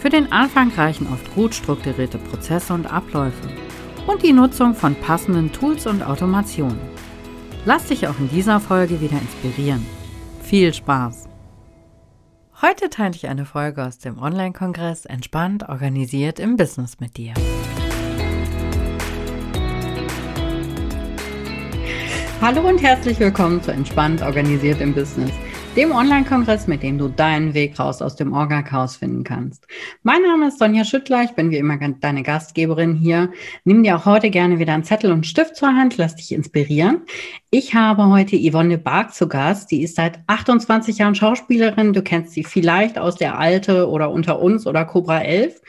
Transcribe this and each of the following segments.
Für den Anfang reichen oft gut strukturierte Prozesse und Abläufe und die Nutzung von passenden Tools und Automationen. Lass dich auch in dieser Folge wieder inspirieren. Viel Spaß! Heute teile ich eine Folge aus dem Online-Kongress Entspannt organisiert im Business mit dir. Hallo und herzlich willkommen zu Entspannt organisiert im Business dem Online-Kongress, mit dem du deinen Weg raus aus dem Orga-Chaos finden kannst. Mein Name ist Sonja Schüttler, ich bin wie immer deine Gastgeberin hier. Nimm dir auch heute gerne wieder einen Zettel und Stift zur Hand, lass dich inspirieren. Ich habe heute Yvonne Bark zu Gast, die ist seit 28 Jahren Schauspielerin. Du kennst sie vielleicht aus der Alte oder Unter uns oder Cobra 11.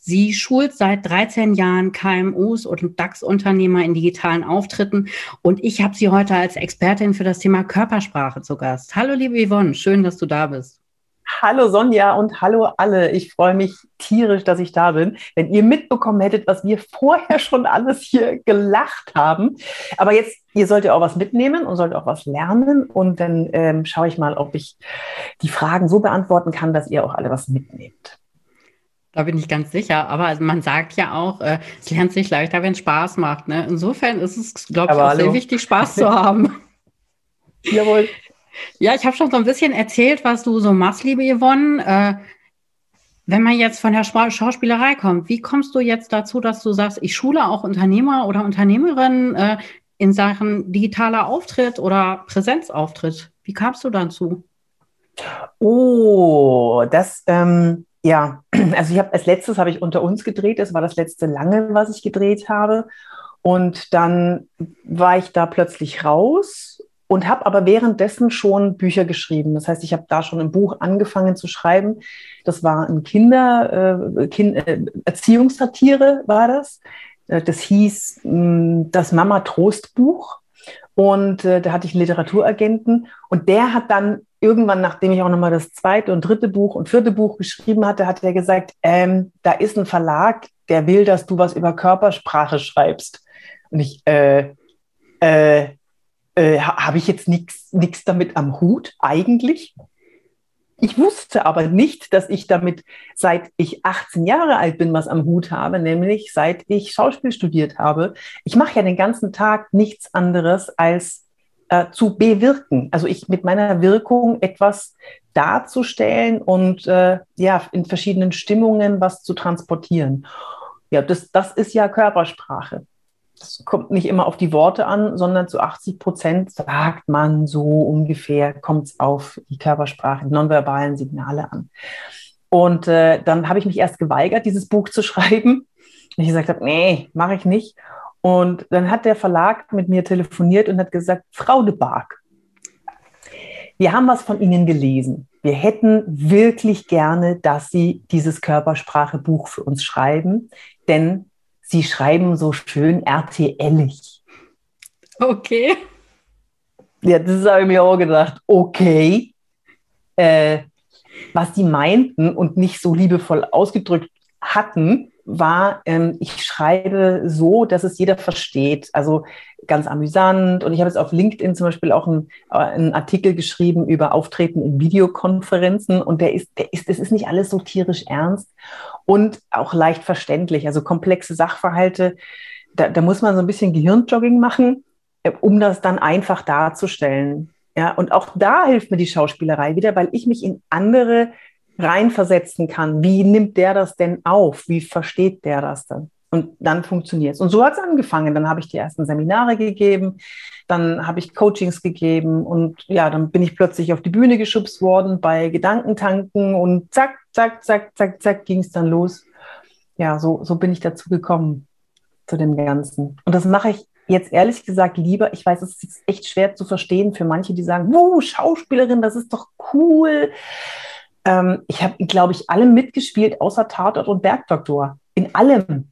Sie schult seit 13 Jahren KMUs und DAX-Unternehmer in digitalen Auftritten. Und ich habe sie heute als Expertin für das Thema Körpersprache zu Gast. Hallo, liebe Yvonne, schön, dass du da bist. Hallo Sonja und hallo alle. Ich freue mich tierisch, dass ich da bin. Wenn ihr mitbekommen hättet, was wir vorher schon alles hier gelacht haben. Aber jetzt, ihr sollt ja auch was mitnehmen und sollt auch was lernen. Und dann ähm, schaue ich mal, ob ich die Fragen so beantworten kann, dass ihr auch alle was mitnehmt. Da bin ich ganz sicher. Aber man sagt ja auch, äh, es lernt sich leichter, wenn es Spaß macht. Ne? Insofern ist es, glaube ich, auch hallo. sehr wichtig, Spaß zu haben. Jawohl. Ja, ich habe schon so ein bisschen erzählt, was du so machst, liebe Yvonne. Äh, wenn man jetzt von der Schauspielerei kommt, wie kommst du jetzt dazu, dass du sagst, ich schule auch Unternehmer oder Unternehmerinnen äh, in Sachen digitaler Auftritt oder Präsenzauftritt? Wie kamst du dazu? Oh, das, ähm, ja, also ich habe als letztes habe ich unter uns gedreht. Das war das letzte lange, was ich gedreht habe. Und dann war ich da plötzlich raus und habe aber währenddessen schon Bücher geschrieben. Das heißt, ich habe da schon ein Buch angefangen zu schreiben. Das war ein Kinder, äh, kind, äh, Erziehungssatire war das. Äh, das hieß mh, hm, das Mama Trost Buch. Und äh, da hatte ich einen Literaturagenten und der hat dann irgendwann, nachdem ich auch nochmal das zweite und dritte Buch und vierte Buch geschrieben hatte, hat er gesagt, ähm, da ist ein Verlag, der will, dass du was über Körpersprache schreibst. Und ich, äh, äh, äh, habe ich jetzt nichts damit am Hut eigentlich? Ich wusste aber nicht, dass ich damit, seit ich 18 Jahre alt bin, was am Hut habe, nämlich seit ich Schauspiel studiert habe. Ich mache ja den ganzen Tag nichts anderes als äh, zu bewirken. Also ich mit meiner Wirkung etwas darzustellen und äh, ja, in verschiedenen Stimmungen was zu transportieren. Ja, das, das ist ja Körpersprache. Es kommt nicht immer auf die Worte an, sondern zu 80 Prozent sagt man so ungefähr, kommt es auf die Körpersprache, die nonverbalen Signale an. Und äh, dann habe ich mich erst geweigert, dieses Buch zu schreiben. Ich gesagt habe, nee, mache ich nicht. Und dann hat der Verlag mit mir telefoniert und hat gesagt, Frau de Barg, wir haben was von Ihnen gelesen. Wir hätten wirklich gerne, dass Sie dieses Körpersprache-Buch für uns schreiben, denn Sie schreiben so schön RTLig. Okay. Ja, das habe ich mir auch gedacht. Okay. Äh, was die meinten und nicht so liebevoll ausgedrückt hatten, war, ähm, ich schreibe so, dass es jeder versteht. Also ganz amüsant. Und ich habe jetzt auf LinkedIn zum Beispiel auch einen, äh, Artikel geschrieben über Auftreten in Videokonferenzen. Und der ist, der ist, es ist nicht alles so tierisch ernst und auch leicht verständlich. Also komplexe Sachverhalte, da, da muss man so ein bisschen Gehirnjogging machen, äh, um das dann einfach darzustellen. Ja, und auch da hilft mir die Schauspielerei wieder, weil ich mich in andere reinversetzen kann. Wie nimmt der das denn auf? Wie versteht der das dann? Und dann funktioniert es. Und so hat es angefangen. Dann habe ich die ersten Seminare gegeben, dann habe ich Coachings gegeben und ja, dann bin ich plötzlich auf die Bühne geschubst worden bei Gedankentanken und zack, zack, zack, zack, zack ging es dann los. Ja, so, so bin ich dazu gekommen, zu dem Ganzen. Und das mache ich jetzt ehrlich gesagt lieber. Ich weiß, es ist echt schwer zu verstehen für manche, die sagen, wow, Schauspielerin, das ist doch cool ähm, ich habe, glaube ich, alle mitgespielt, außer Tatort und Bergdoktor. In allem.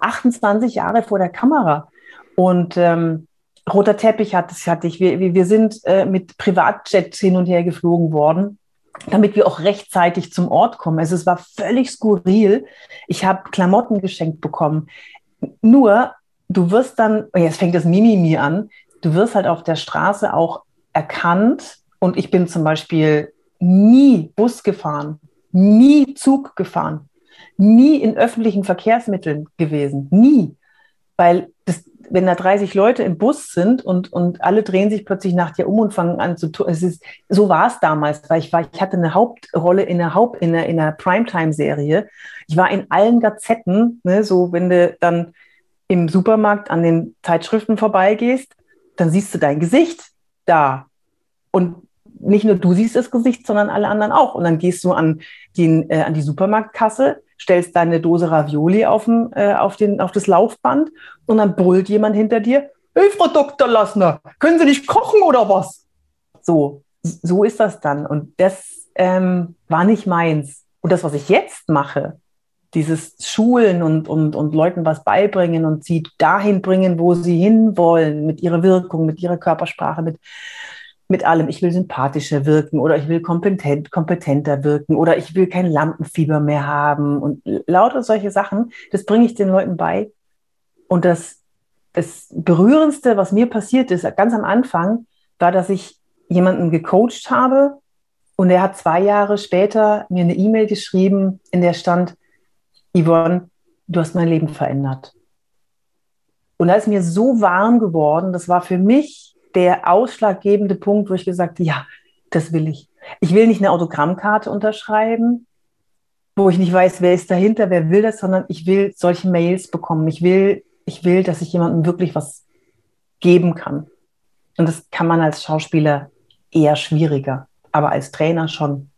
28 Jahre vor der Kamera. Und ähm, roter Teppich hat, das hatte ich. Wir, wir sind äh, mit Privatjets hin und her geflogen worden, damit wir auch rechtzeitig zum Ort kommen. Also es war völlig skurril. Ich habe Klamotten geschenkt bekommen. Nur, du wirst dann, oh jetzt fängt das Mimimi an, du wirst halt auf der Straße auch erkannt. Und ich bin zum Beispiel nie Bus gefahren, nie Zug gefahren, nie in öffentlichen Verkehrsmitteln gewesen, nie. Weil das, wenn da 30 Leute im Bus sind und, und alle drehen sich plötzlich nach dir um und fangen an zu tun, so war es damals, weil ich war, ich hatte eine Hauptrolle in einer Haupt, in einer, in einer Primetime-Serie. Ich war in allen Gazetten, ne, so wenn du dann im Supermarkt an den Zeitschriften vorbeigehst, dann siehst du dein Gesicht da. Und nicht nur du siehst das Gesicht, sondern alle anderen auch. Und dann gehst du an, den, äh, an die Supermarktkasse, stellst deine Dose Ravioli auf, den, äh, auf, den, auf das Laufband und dann brüllt jemand hinter dir, hey Frau Dr. Lassner, können Sie nicht kochen oder was? So, so ist das dann. Und das ähm, war nicht meins. Und das, was ich jetzt mache, dieses Schulen und, und, und Leuten was beibringen und sie dahin bringen, wo sie hinwollen, mit ihrer Wirkung, mit ihrer Körpersprache, mit mit allem. Ich will sympathischer wirken oder ich will kompetent, kompetenter wirken oder ich will kein Lampenfieber mehr haben und lauter solche Sachen. Das bringe ich den Leuten bei. Und das, das Berührendste, was mir passiert ist, ganz am Anfang, war, dass ich jemanden gecoacht habe und er hat zwei Jahre später mir eine E-Mail geschrieben, in der stand, Yvonne, du hast mein Leben verändert. Und da ist mir so warm geworden, das war für mich der ausschlaggebende Punkt, wo ich gesagt habe, ja, das will ich. Ich will nicht eine Autogrammkarte unterschreiben, wo ich nicht weiß, wer ist dahinter, wer will das, sondern ich will solche Mails bekommen. Ich will, ich will, dass ich jemandem wirklich was geben kann. Und das kann man als Schauspieler eher schwieriger, aber als Trainer schon.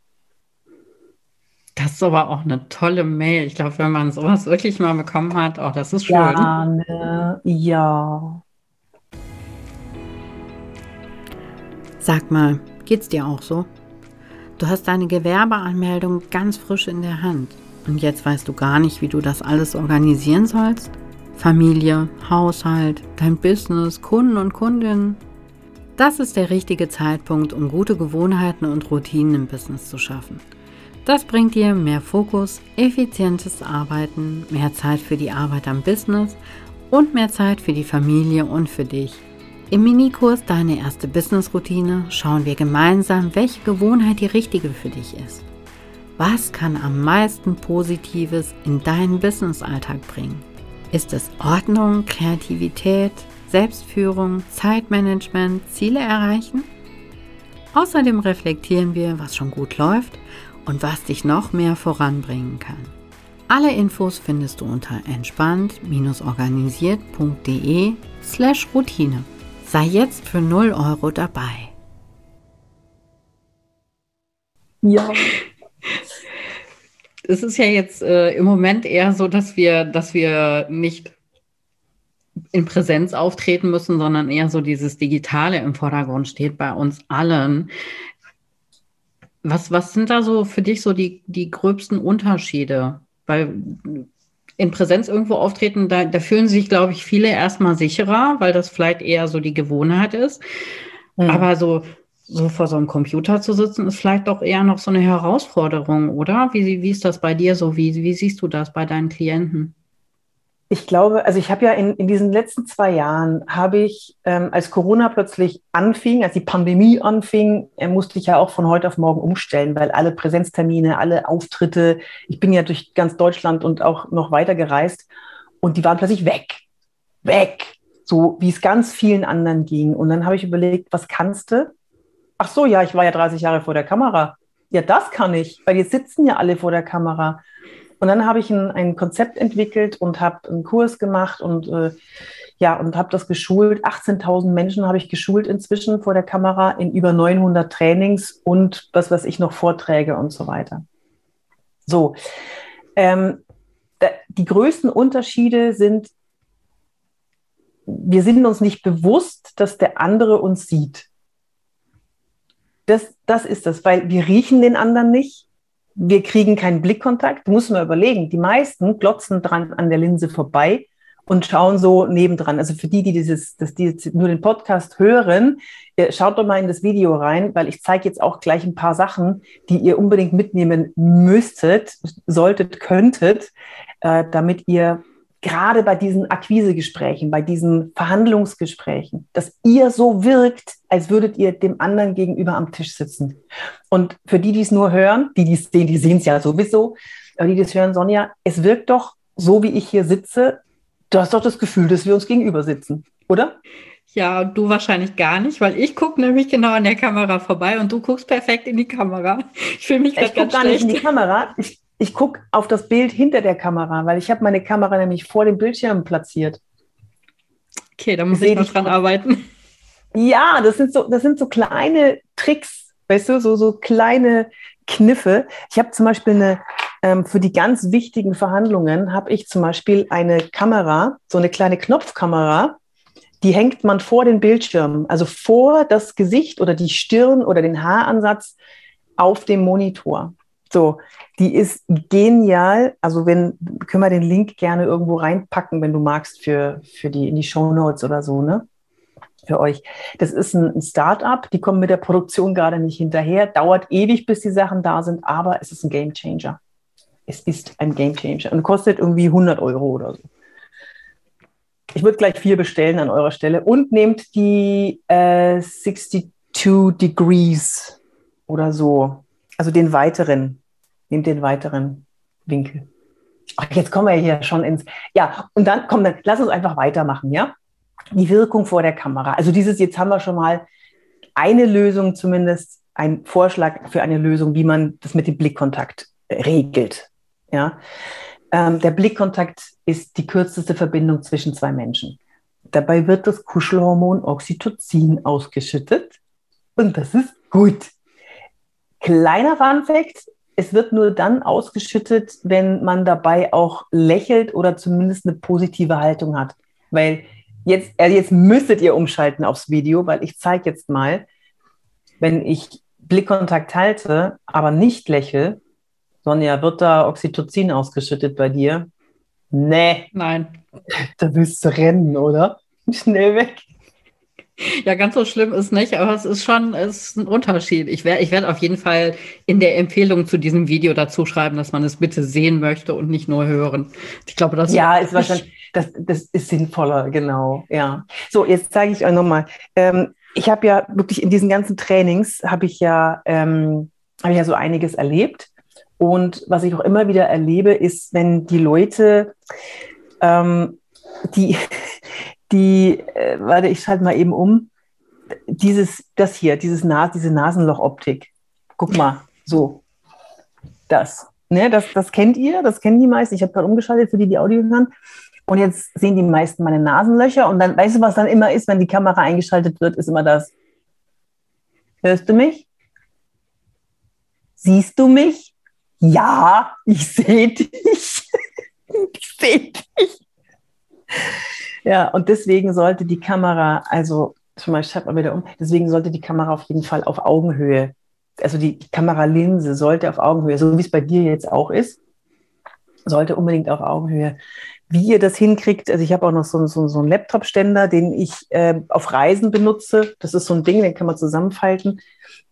Das ist aber auch eine tolle Mail. Ich glaube, wenn man sowas wirklich mal bekommen hat, auch das ist schön. Ja, ne, ja. Sag mal, geht's dir auch so? Du hast deine Gewerbeanmeldung ganz frisch in der Hand und jetzt weißt du gar nicht, wie du das alles organisieren sollst? Familie, Haushalt, dein Business, Kunden und Kundinnen. Das ist der richtige Zeitpunkt, um gute Gewohnheiten und Routinen im Business zu schaffen. Das bringt dir mehr Fokus, effizientes Arbeiten, mehr Zeit für die Arbeit am Business und mehr Zeit für die Familie und für dich. Im Minikurs Deine erste Business-Routine schauen wir gemeinsam, welche Gewohnheit die richtige für dich ist. Was kann am meisten Positives in deinen Business-Alltag bringen? Ist es Ordnung, Kreativität, Selbstführung, Zeitmanagement, Ziele erreichen? Außerdem reflektieren wir, was schon gut läuft und was dich noch mehr voranbringen kann. Alle Infos findest du unter entspannt-organisiert.de slash Routine. Sei jetzt für 0 Euro dabei. Ja. Es ist ja jetzt äh, im Moment eher so, dass wir, dass wir nicht in Präsenz auftreten müssen, sondern eher so dieses Digitale im Vordergrund steht bei uns allen. Was, was sind da so für dich so die, die gröbsten Unterschiede? Weil in Präsenz irgendwo auftreten, da, da fühlen sich, glaube ich, viele erstmal sicherer, weil das vielleicht eher so die Gewohnheit ist. Mhm. Aber so, so vor so einem Computer zu sitzen, ist vielleicht doch eher noch so eine Herausforderung, oder? Wie, wie ist das bei dir so? Wie, wie siehst du das bei deinen Klienten? Ich glaube, also ich habe ja in, in diesen letzten zwei Jahren, habe ich, ähm, als Corona plötzlich anfing, als die Pandemie anfing, äh, musste ich ja auch von heute auf morgen umstellen, weil alle Präsenztermine, alle Auftritte, ich bin ja durch ganz Deutschland und auch noch weiter gereist und die waren plötzlich weg. Weg. So wie es ganz vielen anderen ging. Und dann habe ich überlegt, was kannst du? Ach so, ja, ich war ja 30 Jahre vor der Kamera. Ja, das kann ich, weil jetzt sitzen ja alle vor der Kamera. Und dann habe ich ein, ein Konzept entwickelt und habe einen Kurs gemacht und äh, ja, und habe das geschult. 18.000 Menschen habe ich geschult inzwischen vor der Kamera in über 900 Trainings und was weiß ich noch Vorträge und so weiter. So, ähm, die größten Unterschiede sind, wir sind uns nicht bewusst, dass der andere uns sieht. Das, das ist das, weil wir riechen den anderen nicht, wir kriegen keinen Blickkontakt. Muss man überlegen. Die meisten glotzen dran an der Linse vorbei und schauen so nebendran. Also für die, die dieses, dass die nur den Podcast hören, schaut doch mal in das Video rein, weil ich zeige jetzt auch gleich ein paar Sachen, die ihr unbedingt mitnehmen müsstet, solltet, könntet, äh, damit ihr gerade bei diesen Akquisegesprächen, bei diesen Verhandlungsgesprächen, dass ihr so wirkt, als würdet ihr dem anderen gegenüber am Tisch sitzen. Und für die, die es nur hören, die dies sehen, die sehen es ja sowieso, aber die, die es hören, Sonja, es wirkt doch so, wie ich hier sitze, Du hast doch das Gefühl, dass wir uns gegenüber sitzen, oder? Ja, du wahrscheinlich gar nicht, weil ich gucke nämlich genau an der Kamera vorbei und du guckst perfekt in die Kamera. Ich fühle mich gerade ganz gar schlecht. nicht in die Kamera. Ich, ich gucke auf das Bild hinter der Kamera, weil ich habe meine Kamera nämlich vor dem Bildschirm platziert. Okay, da muss ich, ich noch dran arbeiten. Ja, das sind so, das sind so kleine Tricks, weißt du, so, so kleine Kniffe. Ich habe zum Beispiel eine, ähm, für die ganz wichtigen Verhandlungen habe ich zum Beispiel eine Kamera, so eine kleine Knopfkamera, die hängt man vor den Bildschirm, also vor das Gesicht oder die Stirn oder den Haaransatz auf dem Monitor. So, die ist genial. Also wenn, können wir den Link gerne irgendwo reinpacken, wenn du magst, für, für die, in die Show Notes oder so, ne? für euch. Das ist ein Start-up, die kommen mit der Produktion gerade nicht hinterher, dauert ewig, bis die Sachen da sind, aber es ist ein Game Changer. Es ist ein Game Changer und kostet irgendwie 100 Euro oder so. Ich würde gleich vier bestellen an eurer Stelle und nehmt die äh, 62 Degrees oder so. Also den weiteren. Nehmt den weiteren Winkel. Ach, jetzt kommen wir hier schon ins. Ja, und dann, komm, dann lass uns einfach weitermachen, ja? die Wirkung vor der Kamera. Also dieses, jetzt haben wir schon mal eine Lösung zumindest, ein Vorschlag für eine Lösung, wie man das mit dem Blickkontakt regelt. Ja? Ähm, der Blickkontakt ist die kürzeste Verbindung zwischen zwei Menschen. Dabei wird das Kuschelhormon Oxytocin ausgeschüttet und das ist gut. Kleiner Funfact, es wird nur dann ausgeschüttet, wenn man dabei auch lächelt oder zumindest eine positive Haltung hat. Weil jetzt, also jetzt müsstet ihr umschalten aufs Video, weil ich zeige jetzt mal, wenn ich Blickkontakt halte, aber nicht lächle, Sonja, wird da Oxytocin ausgeschüttet bei dir? Nee. Nein. Da willst du rennen, oder? Schnell weg. Ja, ganz so schlimm ist nicht, aber es ist schon ist ein Unterschied. Ich werde ich werd auf jeden Fall in der Empfehlung zu diesem Video dazu schreiben, dass man es bitte sehen möchte und nicht nur hören. Ich glaube, das ja, ist wahrscheinlich das, das ist sinnvoller, genau. Ja. So, jetzt zeige ich euch nochmal. Ähm, ich habe ja wirklich in diesen ganzen Trainings habe ich ja ähm, habe ich ja so einiges erlebt. Und was ich auch immer wieder erlebe, ist, wenn die Leute ähm, die die, äh, warte, ich schalte mal eben um, dieses, das hier, dieses Nas, diese Nasenlochoptik. Guck mal, so, das. Ne, das, das kennt ihr, das kennen die meisten. Ich habe gerade umgeschaltet für die, die Audio hören. Und jetzt sehen die meisten meine Nasenlöcher. Und dann, weißt du, was dann immer ist, wenn die Kamera eingeschaltet wird, ist immer das. Hörst du mich? Siehst du mich? Ja, ich sehe dich. ich sehe dich. Ja, und deswegen sollte die Kamera, also schon mal, ich mal wieder um, deswegen sollte die Kamera auf jeden Fall auf Augenhöhe, also die Kameralinse sollte auf Augenhöhe, so wie es bei dir jetzt auch ist, sollte unbedingt auf Augenhöhe. Wie ihr das hinkriegt, also ich habe auch noch so, so, so einen Laptop-Ständer, den ich äh, auf Reisen benutze. Das ist so ein Ding, den kann man zusammenfalten.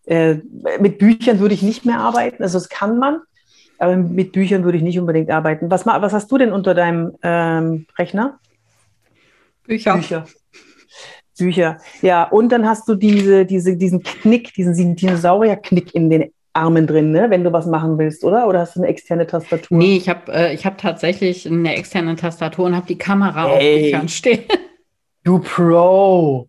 Äh, mit Büchern würde ich nicht mehr arbeiten, also das kann man, aber mit Büchern würde ich nicht unbedingt arbeiten. Was, was hast du denn unter deinem ähm, Rechner? Bücher. Bücher. Bücher. Ja, und dann hast du diese, diese, diesen Knick, diesen Dinosaurier-Knick in den Armen drin, ne? wenn du was machen willst, oder? Oder hast du eine externe Tastatur? Nee, ich habe äh, hab tatsächlich eine externe Tastatur und habe die Kamera hey. auf Büchern stehen. Du Pro!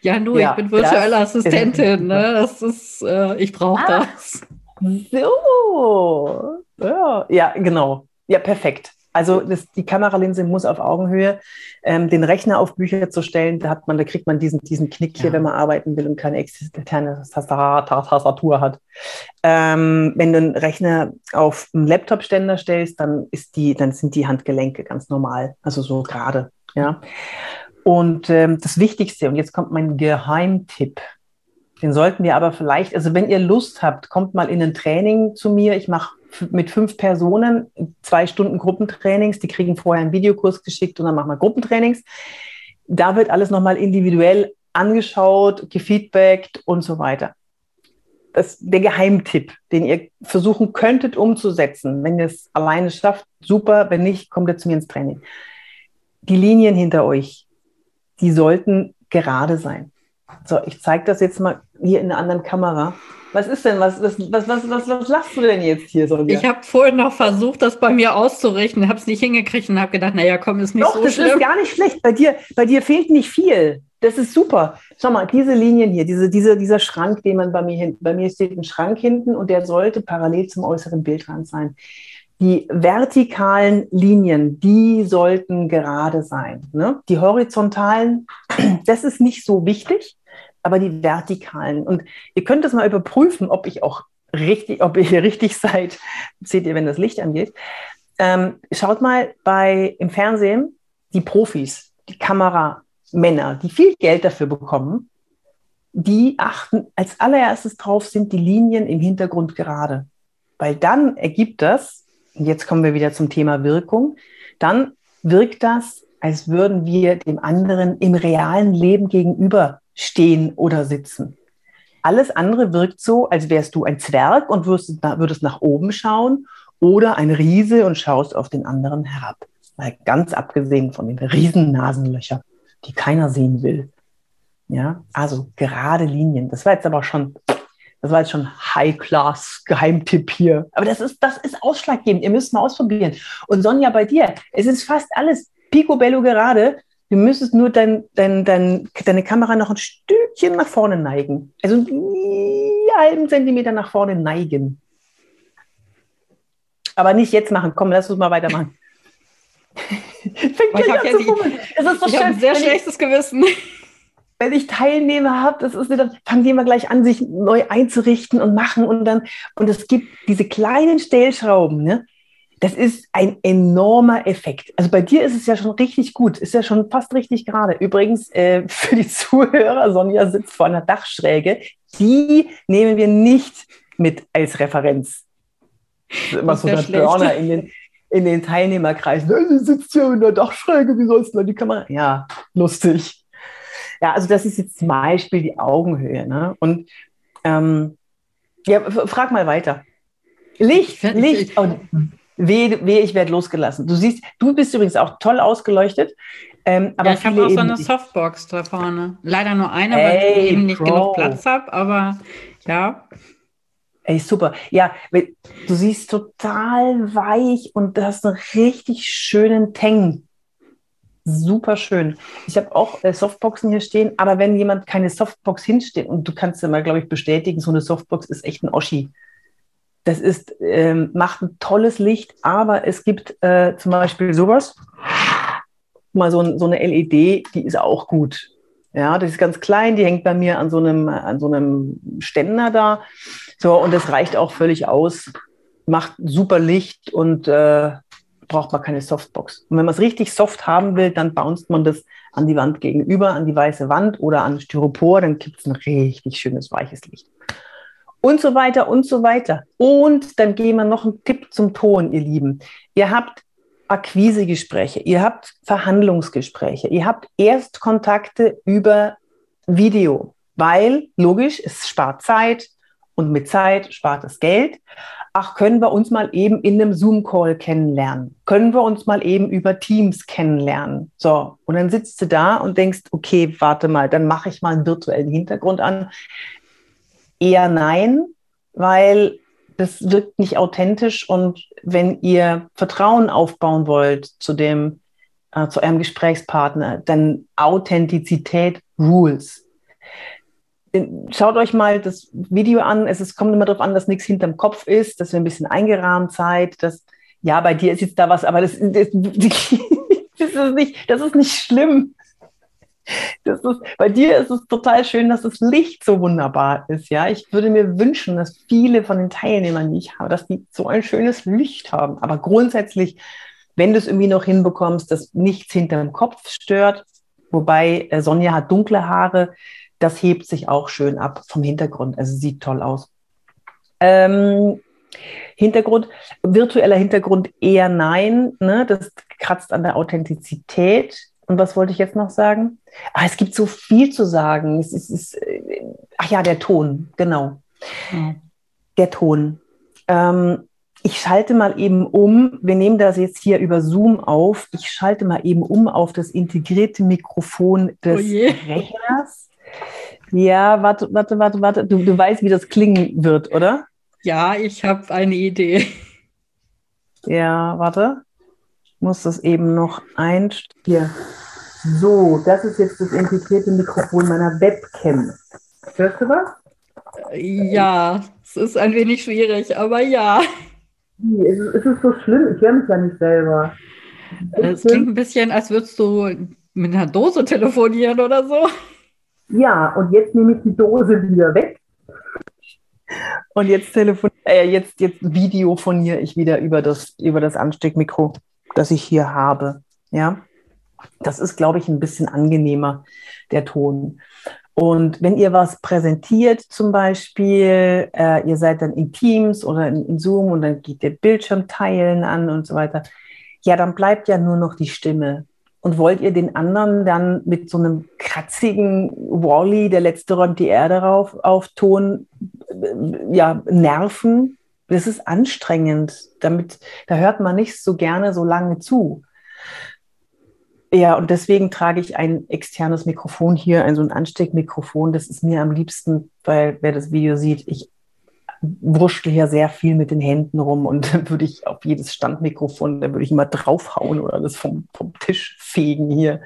Ja, du, ja, ich bin virtuelle Assistentin. Ne? Das ist, äh, ich brauche ah, das. So. Ja, ja, genau. Ja, perfekt. Also das, die Kameralinse muss auf Augenhöhe. Ähm, den Rechner auf Bücher zu stellen, da man, da kriegt man diesen, diesen Knick hier, ja. wenn man arbeiten will und keine externe Tastatur hat. Ähm, wenn du einen Rechner auf einen Laptop-Ständer stellst, dann ist die, dann sind die Handgelenke ganz normal, also so gerade. Ja. Und ähm, das Wichtigste, und jetzt kommt mein Geheimtipp. Den sollten wir aber vielleicht, also wenn ihr Lust habt, kommt mal in ein Training zu mir. Ich mache mit fünf Personen, zwei Stunden Gruppentrainings, die kriegen vorher einen Videokurs geschickt und dann machen wir Gruppentrainings. Da wird alles nochmal individuell angeschaut, gefeedbackt und so weiter. Das ist der Geheimtipp, den ihr versuchen könntet umzusetzen. Wenn ihr es alleine schafft, super. Wenn nicht, kommt ihr zu mir ins Training. Die Linien hinter euch, die sollten gerade sein. So, ich zeige das jetzt mal hier in einer anderen Kamera. Was ist denn, was, was, was, was, was, was lachst du denn jetzt hier, Sonja? Ich habe vorhin noch versucht, das bei mir auszurichten, habe es nicht hingekriegt und habe gedacht, naja, komm, ist nicht Doch, so das schlimm. das ist gar nicht schlecht. Bei dir, bei dir fehlt nicht viel. Das ist super. Schau mal, diese Linien hier, diese, diese, dieser Schrank, den man bei mir hinten, bei mir steht ein Schrank hinten und der sollte parallel zum äußeren Bildrand sein. Die vertikalen Linien, die sollten gerade sein. Ne? Die horizontalen, das ist nicht so wichtig aber die vertikalen. Und ihr könnt das mal überprüfen, ob ich auch richtig, ob ihr hier richtig seid. Seht ihr, wenn das Licht angeht. Ähm, schaut mal bei im Fernsehen die Profis, die Kameramänner, die viel Geld dafür bekommen, die achten als allererstes drauf, sind die Linien im Hintergrund gerade. Weil dann ergibt das, und jetzt kommen wir wieder zum Thema Wirkung, dann wirkt das, als würden wir dem anderen im realen Leben gegenüber stehen oder sitzen. Alles andere wirkt so, als wärst du ein Zwerg und würdest, nach oben schauen oder ein Riese und schaust auf den anderen herab. Mal ganz abgesehen von den Riesennasenlöchern, die keiner sehen will. Ja, also gerade Linien. Das war jetzt aber schon, das war jetzt schon High-Class-Geheimtipp hier. Aber das ist, das ist ausschlaggebend. Ihr müsst mal ausprobieren. Und Sonja, bei dir, es ist fast alles picobello gerade. Du müsstest nur dein, dein, dein, deine Kamera noch ein Stückchen nach vorne neigen. Also einen halben Zentimeter nach vorne neigen. Aber nicht jetzt machen. Komm, lass uns mal weitermachen. Fängt ich habe ja so ich ein sehr schlechtes ich, Gewissen. Wenn ich Teilnehmer habe, das ist dann fangen die immer gleich an, sich neu einzurichten und machen und dann und es gibt diese kleinen Stellschrauben, ne? Das ist ein enormer Effekt. Also bei dir ist es ja schon richtig gut, ist ja schon fast richtig gerade. Übrigens, äh, für die Zuhörer, Sonja sitzt vor einer Dachschräge. Die nehmen wir nicht mit als Referenz. Immer so der Burner in den, in den Teilnehmerkreisen. Sie sitzt ja in der Dachschräge, wie sollst du die Kamera? Ja, lustig. Ja, also das ist jetzt zum Beispiel die Augenhöhe. Ne? Und ähm, ja, frag mal weiter. Licht, Licht. Oh, Weh, weh ich werde losgelassen. Du siehst, du bist übrigens auch toll ausgeleuchtet. Ähm, aber ja, ich habe auch so eine Softbox da vorne. Leider nur eine, weil ich eben nicht Bro. genug Platz habe, aber ja. Ey, super. Ja, du siehst total weich und du hast einen richtig schönen Teng. Super schön. Ich habe auch äh, Softboxen hier stehen, aber wenn jemand keine Softbox hinsteht, und du kannst ja mal, glaube ich, bestätigen, so eine Softbox ist echt ein Oschi. Das ist, ähm, macht ein tolles Licht, aber es gibt äh, zum Beispiel sowas, mal so, so, eine LED, die ist auch gut. Ja, die ist ganz klein, die hängt bei mir an so einem, an so einem Ständer da. So, und das reicht auch völlig aus. Macht super Licht und äh, braucht man keine Softbox. Und wenn man es richtig soft haben will, dann bounced man das an die Wand gegenüber, an die weiße Wand oder an Styropor, dann gibt es ein richtig schönes weiches Licht und so weiter und so weiter. Und dann gehen wir noch einen Tipp zum Ton, ihr Lieben. Ihr habt Akquisegespräche, ihr habt Verhandlungsgespräche, ihr habt Erstkontakte über Video, weil logisch, es spart Zeit und mit Zeit spart es Geld. Ach, können wir uns mal eben in einem Zoom-Call kennenlernen? Können wir uns mal eben über Teams kennenlernen? So, und dann sitzt du da und denkst, okay, warte mal, dann mache ich mal einen virtuellen Hintergrund an. Eher nein, weil das wirkt nicht authentisch und wenn ihr Vertrauen aufbauen wollt zu dem, äh, zu eurem Gesprächspartner, dann Authentizität rules. Schaut euch mal das Video an. Es ist, kommt immer darauf an, dass nichts hinterm Kopf ist, dass ihr ein bisschen eingerahmt seid, dass ja, bei dir ist jetzt da was, aber das, das, das, ist, nicht, das ist nicht schlimm. Das ist, bei dir ist es total schön, dass das Licht so wunderbar ist. Ja, ich würde mir wünschen, dass viele von den Teilnehmern, die ich habe, dass die so ein schönes Licht haben. Aber grundsätzlich, wenn du es irgendwie noch hinbekommst, dass nichts hinterm Kopf stört, wobei äh, Sonja hat dunkle Haare, das hebt sich auch schön ab vom Hintergrund. Also sieht toll aus. Ähm, Hintergrund, virtueller Hintergrund eher nein. Ne? Das kratzt an der Authentizität. Und was wollte ich jetzt noch sagen? Ah, es gibt so viel zu sagen. Es ist, es ist ach ja, der Ton, genau. Ja. Der Ton. Ähm, ich schalte mal eben um. Wir nehmen das jetzt hier über Zoom auf. Ich schalte mal eben um auf das integrierte Mikrofon des oh Rechners. Ja, warte, warte, warte, warte. Du, du weißt, wie das klingen wird, oder? Ja, ich habe eine Idee. Ja, warte. Ich muss das eben noch einstellen. So, das ist jetzt das integrierte Mikrofon meiner Webcam. Hörst du was? Ja, es ist ein wenig schwierig, aber ja. Es ist, es ist so schlimm, ich höre mich ja nicht selber. Es klingt ein bisschen, als würdest du mit einer Dose telefonieren oder so. Ja, und jetzt nehme ich die Dose wieder weg. Und jetzt telefon äh, jetzt, jetzt videofoniere ich wieder über das, über das Ansteckmikro, das ich hier habe. Ja. Das ist, glaube ich, ein bisschen angenehmer, der Ton. Und wenn ihr was präsentiert, zum Beispiel, äh, ihr seid dann in Teams oder in, in, Zoom und dann geht der Bildschirm teilen an und so weiter, ja, dann bleibt ja nur noch die Stimme. Und wollt ihr den anderen dann mit so einem kratzigen Wally, der letzte räumt die Erde rauf, auf Ton, äh, ja, nerven? Das ist anstrengend. Damit, da hört man nicht so gerne so lange zu. Ja, und deswegen trage ich ein externes Mikrofon hier, ein so ein Ansteckmikrofon. Das ist mir am liebsten, weil wer das Video sieht, ich wurschtel hier sehr viel mit den Händen rum und dann würde ich auf jedes Standmikrofon, da würde ich immer draufhauen oder das vom, vom Tisch fegen hier.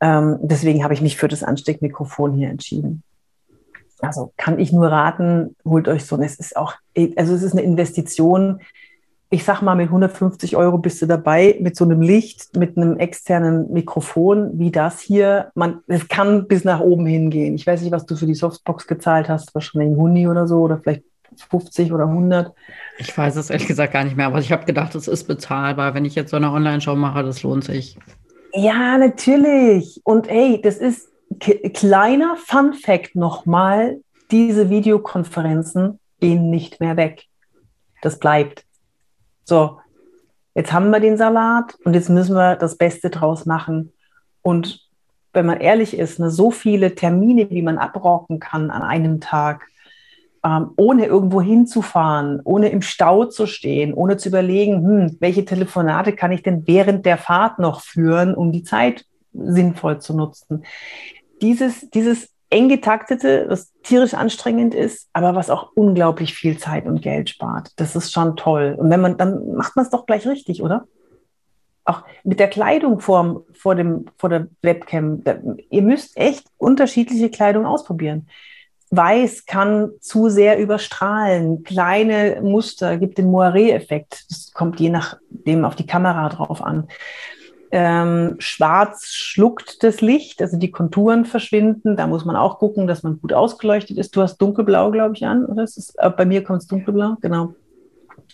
Ähm, deswegen habe ich mich für das Ansteckmikrofon hier entschieden. Also kann ich nur raten, holt euch so. Es ist auch, also es ist eine Investition, ich sag mal, mit 150 Euro bist du dabei, mit so einem Licht, mit einem externen Mikrofon wie das hier. Man, es kann bis nach oben hingehen. Ich weiß nicht, was du für die Softbox gezahlt hast, wahrscheinlich ein Huni oder so oder vielleicht 50 oder 100. Ich weiß es ehrlich gesagt gar nicht mehr, aber ich habe gedacht, es ist bezahlbar. Wenn ich jetzt so eine Online-Show mache, das lohnt sich. Ja, natürlich. Und hey, das ist kleiner Fun Fact nochmal: diese Videokonferenzen gehen nicht mehr weg. Das bleibt. So, jetzt haben wir den Salat und jetzt müssen wir das Beste draus machen. Und wenn man ehrlich ist, ne, so viele Termine, wie man abrocken kann an einem Tag, ähm, ohne irgendwo hinzufahren, ohne im Stau zu stehen, ohne zu überlegen, hm, welche Telefonate kann ich denn während der Fahrt noch führen, um die Zeit sinnvoll zu nutzen. Dieses, dieses eng getaktete, was tierisch anstrengend ist, aber was auch unglaublich viel Zeit und Geld spart. Das ist schon toll. Und wenn man, dann macht man es doch gleich richtig, oder? Auch mit der Kleidung vor, vor, dem, vor der Webcam. Ihr müsst echt unterschiedliche Kleidung ausprobieren. Weiß kann zu sehr überstrahlen. Kleine Muster gibt den Moiré-Effekt. Das kommt je nachdem auf die Kamera drauf an. Ähm, schwarz schluckt das Licht, also die Konturen verschwinden. Da muss man auch gucken, dass man gut ausgeleuchtet ist. Du hast dunkelblau, glaube ich, an, oder? Ist, äh, bei mir kommt es dunkelblau, genau.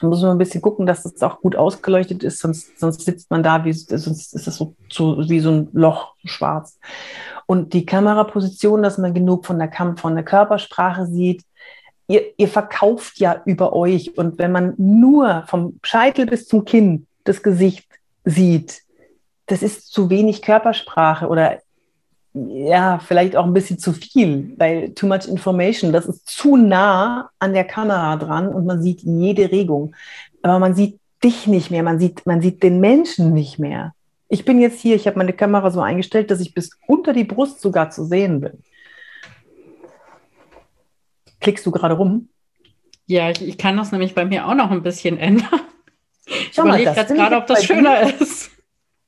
Da muss man ein bisschen gucken, dass es das auch gut ausgeleuchtet ist, sonst, sonst sitzt man da, wie, sonst ist das so, so wie so ein Loch schwarz. Und die Kameraposition, dass man genug von der, Kam von der Körpersprache sieht, ihr, ihr verkauft ja über euch. Und wenn man nur vom Scheitel bis zum Kinn das Gesicht sieht, das ist zu wenig Körpersprache oder ja, vielleicht auch ein bisschen zu viel, weil too much information, das ist zu nah an der Kamera dran und man sieht jede Regung. Aber man sieht dich nicht mehr, man sieht, man sieht den Menschen nicht mehr. Ich bin jetzt hier, ich habe meine Kamera so eingestellt, dass ich bis unter die Brust sogar zu sehen bin. Klickst du gerade rum? Ja, ich, ich, kann das nämlich bei mir auch noch ein bisschen ändern. Ich überlege gerade, ob das schöner ist.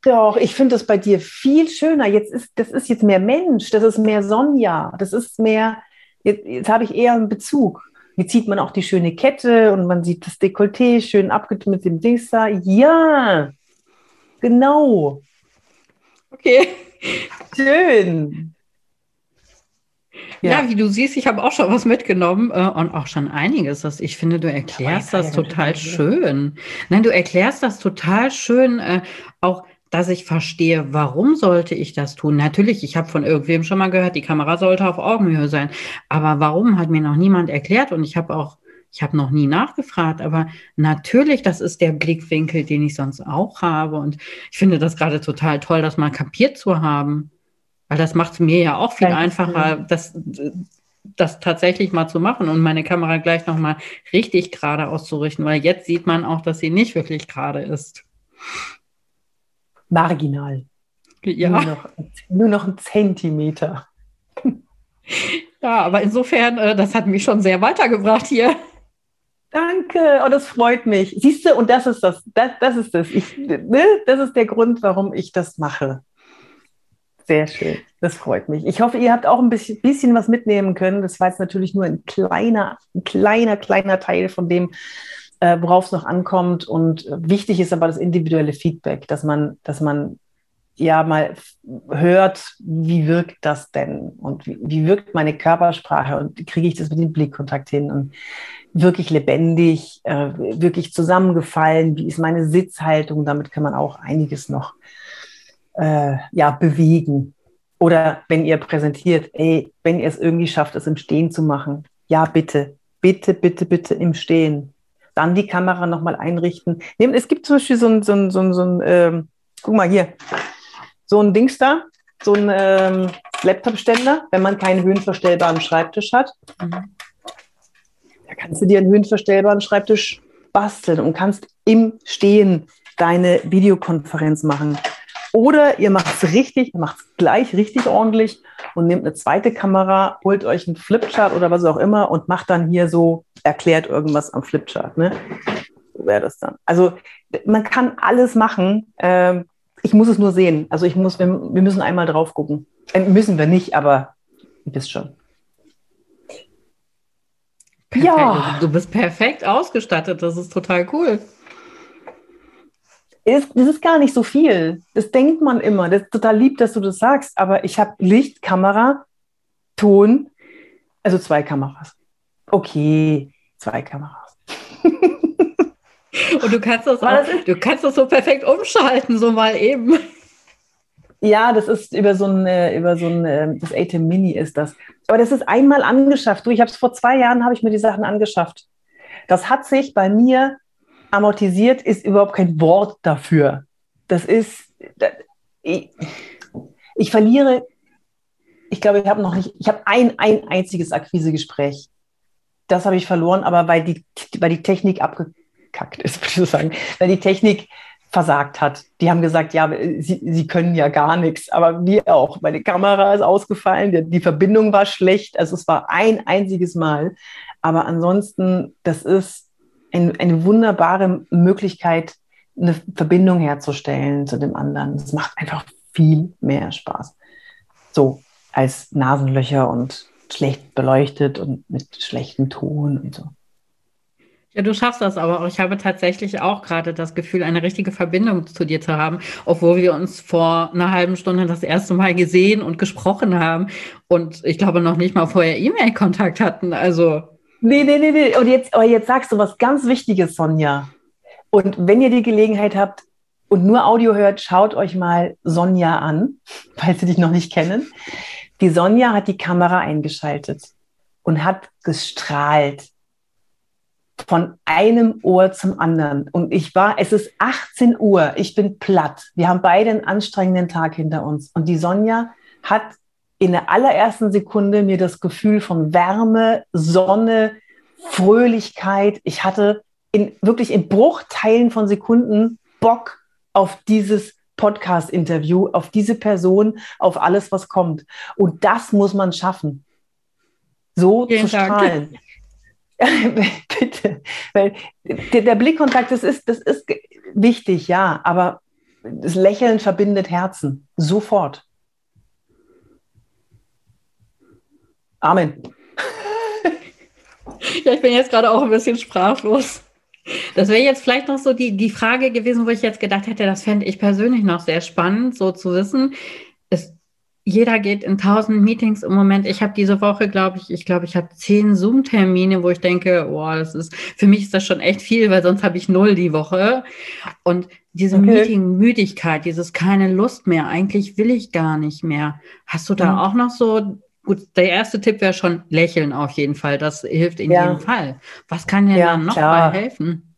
Doch, ich finde das bei dir viel schöner. Jetzt ist, das ist jetzt mehr Mensch, das ist mehr Sonja, das ist mehr, jetzt, jetzt habe ich eher einen Bezug. Jetzt sieht man auch die schöne Kette und man sieht das Dekolleté schön abgetun mit dem Dings da. Ja, genau. Okay. Schön. Ja. ja, wie du siehst, ich habe auch schon was mitgenommen äh, und auch schon einiges. ich finde, du erklärst ja, das total schön. Nein, du erklärst das total schön. Äh, auch dass ich verstehe, warum sollte ich das tun? Natürlich, ich habe von irgendwem schon mal gehört, die Kamera sollte auf Augenhöhe sein. Aber warum hat mir noch niemand erklärt? Und ich habe auch Ich habe noch nie nachgefragt, aber natürlich, das ist der Blickwinkel, den ich sonst auch habe. Und ich finde das gerade total toll, das mal kapiert zu haben. Weil das macht es mir ja auch viel einfacher, das, das tatsächlich mal zu machen und meine Kamera gleich nochmal richtig gerade auszurichten, weil jetzt sieht man auch, dass sie nicht wirklich gerade ist. Marginal. Ja. Nur noch, nur noch ein Zentimeter. Ja, aber insofern, äh, das hat mich schon sehr weitergebracht hier. Danke, oh, das freut mich. Siehst du, und das ist das, das, das ist das. Ich, ne? Das ist der Grund, warum ich das mache. Sehr schön, das freut mich. Ich hoffe, ihr habt auch ein bisschen, bisschen was mitnehmen können. Das war jetzt natürlich nur ein kleiner, ein kleiner, kleiner Teil von dem, äh, worauf es noch ankommt. Und wichtig ist aber das individuelle Feedback, dass man, dass man ja mal hört, wie wirkt das denn und wie, wie wirkt meine Körpersprache und kriege ich das mit dem Blickkontakt hin und wirklich lebendig, äh, wirklich zusammengefallen, wie ist meine Sitzhaltung, damit kann man auch einiges noch äh, ja, bewegen. Oder wenn ihr präsentiert, ey, wenn ihr es irgendwie schafft, es im Stehen zu machen, ja, bitte, bitte, bitte, bitte im Stehen. Dann die Kamera nochmal einrichten. Es gibt zum Beispiel so ein, so ein, so ein, so ein ähm, guck mal hier, so ein Dings da, so ein ähm, Laptop-Ständer, wenn man keinen höhenverstellbaren Schreibtisch hat. Da kannst du dir einen höhenverstellbaren Schreibtisch basteln und kannst im Stehen deine Videokonferenz machen. Oder ihr macht es richtig, ihr macht es gleich richtig ordentlich und nehmt eine zweite Kamera, holt euch einen Flipchart oder was auch immer und macht dann hier so, erklärt irgendwas am Flipchart. Ne? So wäre das dann. Also man kann alles machen. Ähm, ich muss es nur sehen. Also ich muss, wir, wir müssen einmal drauf gucken. Äh, müssen wir nicht, aber ihr wisst schon. Perfekt. Ja. Du bist perfekt ausgestattet. Das ist total cool. Ist, das ist gar nicht so viel. Das denkt man immer. Das ist total lieb, dass du das sagst. Aber ich habe Licht, Kamera, Ton, also zwei Kameras. Okay, zwei Kameras. Und du kannst das, auch, du kannst das so perfekt umschalten, so mal eben. Ja, das ist über so ein, äh, über so ein, äh, das ATEM Mini ist das. Aber das ist einmal angeschafft. Du, ich habe es vor zwei Jahren, habe ich mir die Sachen angeschafft. Das hat sich bei mir amortisiert, ist überhaupt kein Wort dafür. Das ist, ich, ich verliere, ich glaube, ich habe noch nicht, ich habe ein, ein einziges Akquisegespräch. Das habe ich verloren, aber weil die, weil die Technik abge, abgekackt ist, würde ich sagen, weil die Technik versagt hat. Die haben gesagt, ja, sie, sie können ja gar nichts, aber wir auch. Meine Kamera ist ausgefallen, die, die Verbindung war schlecht, also es war ein einziges Mal. Aber ansonsten, das ist ein, eine wunderbare Möglichkeit, eine Verbindung herzustellen zu dem anderen. Es macht einfach viel mehr Spaß. So als Nasenlöcher und schlecht beleuchtet und mit schlechtem Ton und so. Ja, du schaffst das aber. Ich habe tatsächlich auch gerade das Gefühl, eine richtige Verbindung zu dir zu haben, obwohl wir uns vor einer halben Stunde das erste Mal gesehen und gesprochen haben und ich glaube noch nicht mal vorher E-Mail-Kontakt hatten. Also. Nee, nee, nee, nee. Und jetzt, aber jetzt sagst du was ganz Wichtiges, Sonja. Und wenn ihr die Gelegenheit habt und nur Audio hört, schaut euch mal Sonja an, falls sie dich noch nicht kennen. Die Sonja hat die Kamera eingeschaltet und hat gestrahlt von einem Ohr zum anderen. Und ich war, es ist 18 Uhr, ich bin platt. Wir haben beide einen anstrengenden Tag hinter uns. Und die Sonja hat in der allerersten Sekunde mir das Gefühl von Wärme, Sonne, Fröhlichkeit. Ich hatte in, wirklich in Bruchteilen von Sekunden Bock auf dieses Podcast-Interview, auf diese Person, auf alles, was kommt. Und das muss man schaffen. So Vielen zu strahlen. Dank. Bitte. Weil der, der, Blickkontakt, das ist, das ist wichtig, ja, aber das Lächeln verbindet Herzen. Sofort. Amen. Ja, ich bin jetzt gerade auch ein bisschen sprachlos. Das wäre jetzt vielleicht noch so die, die Frage gewesen, wo ich jetzt gedacht hätte, das fände ich persönlich noch sehr spannend, so zu wissen. Es jeder geht in tausend Meetings im Moment. Ich habe diese Woche, glaube ich, ich glaube, ich habe zehn Zoom-Termine, wo ich denke, boah, das ist, für mich ist das schon echt viel, weil sonst habe ich null die Woche. Und diese okay. Meeting-Müdigkeit, dieses keine Lust mehr, eigentlich will ich gar nicht mehr. Hast du da mhm. auch noch so gut, der erste Tipp wäre schon lächeln auf jeden Fall. Das hilft in ja. jedem Fall. Was kann dir ja, dann noch mal helfen?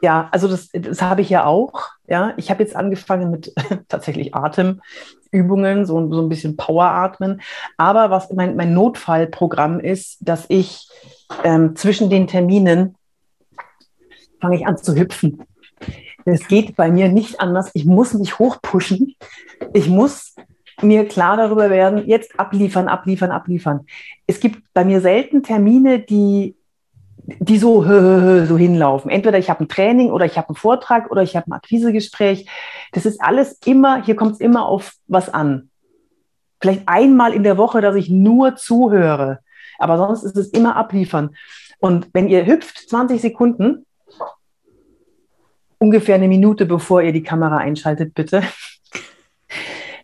Ja, also das, das habe ich ja auch. Ja, ich habe jetzt angefangen mit tatsächlich Atemübungen, so, so ein bisschen Poweratmen. Aber was mein, mein Notfallprogramm ist, dass ich ähm, zwischen den Terminen fange ich an zu hüpfen. Es geht bei mir nicht anders. Ich muss mich hochpushen. Ich muss mir klar darüber werden, jetzt abliefern, abliefern, abliefern. Es gibt bei mir selten Termine, die, die so, so hinlaufen. Entweder ich habe ein Training oder ich habe einen Vortrag oder ich habe ein Akquisegespräch. Das ist alles immer, hier kommt es immer auf was an. Vielleicht einmal in der Woche, dass ich nur zuhöre. Aber sonst ist es immer abliefern. Und wenn ihr hüpft 20 Sekunden, ungefähr eine Minute bevor ihr die Kamera einschaltet, bitte,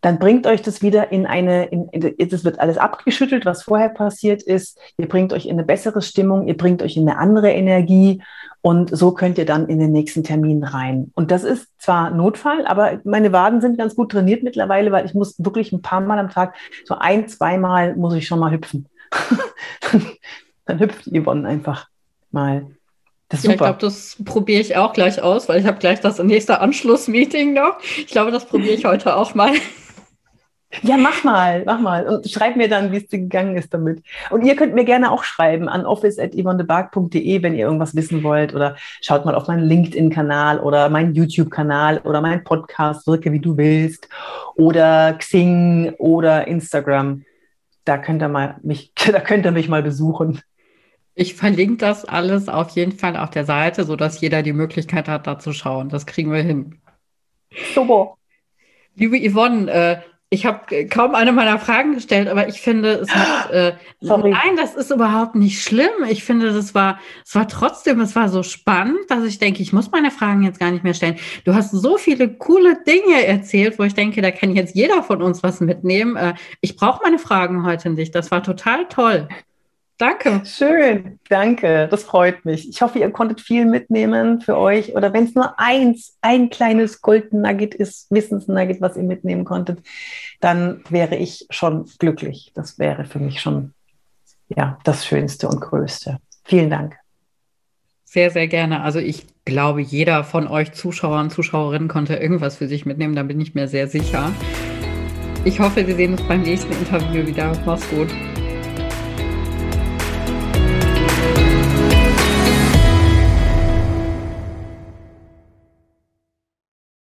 dann bringt euch das wieder in eine, in, das wird alles abgeschüttelt, was vorher passiert ist. Ihr bringt euch in eine bessere Stimmung, ihr bringt euch in eine andere Energie und so könnt ihr dann in den nächsten Termin rein. Und das ist zwar Notfall, aber meine Waden sind ganz gut trainiert mittlerweile, weil ich muss wirklich ein paar Mal am Tag, so ein, zweimal muss ich schon mal hüpfen. dann hüpft Yvonne einfach mal. Das ja, ich glaube, das probiere ich auch gleich aus, weil ich habe gleich das nächste Anschlussmeeting noch. Ich glaube, das probiere ich heute auch mal. Ja, mach mal, mach mal. Und schreib mir dann, wie es dir gegangen ist damit. Und ihr könnt mir gerne auch schreiben an office.yvonnebark.de, wenn ihr irgendwas wissen wollt. Oder schaut mal auf meinen LinkedIn-Kanal oder meinen YouTube-Kanal oder meinen Podcast, wirke wie du willst. Oder Xing oder Instagram. Da könnt ihr mal mich, da könnt ihr mich mal besuchen. Ich verlinke das alles auf jeden Fall auf der Seite, sodass jeder die Möglichkeit hat, da zu schauen. Das kriegen wir hin. Super. Liebe Yvonne, äh, ich habe kaum eine meiner Fragen gestellt, aber ich finde, es hat. Äh, nein, das ist überhaupt nicht schlimm. Ich finde, das war, es war trotzdem, es war so spannend, dass ich denke, ich muss meine Fragen jetzt gar nicht mehr stellen. Du hast so viele coole Dinge erzählt, wo ich denke, da kann jetzt jeder von uns was mitnehmen. Äh, ich brauche meine Fragen heute nicht. Das war total toll. Danke. Schön, danke. Das freut mich. Ich hoffe, ihr konntet viel mitnehmen für euch. Oder wenn es nur eins, ein kleines Golden Nugget ist, Wissensnugget, was ihr mitnehmen konntet, dann wäre ich schon glücklich. Das wäre für mich schon ja, das Schönste und Größte. Vielen Dank. Sehr, sehr gerne. Also ich glaube, jeder von euch Zuschauern, Zuschauerinnen konnte irgendwas für sich mitnehmen. Da bin ich mir sehr sicher. Ich hoffe, wir sehen uns beim nächsten Interview wieder. Mach's gut.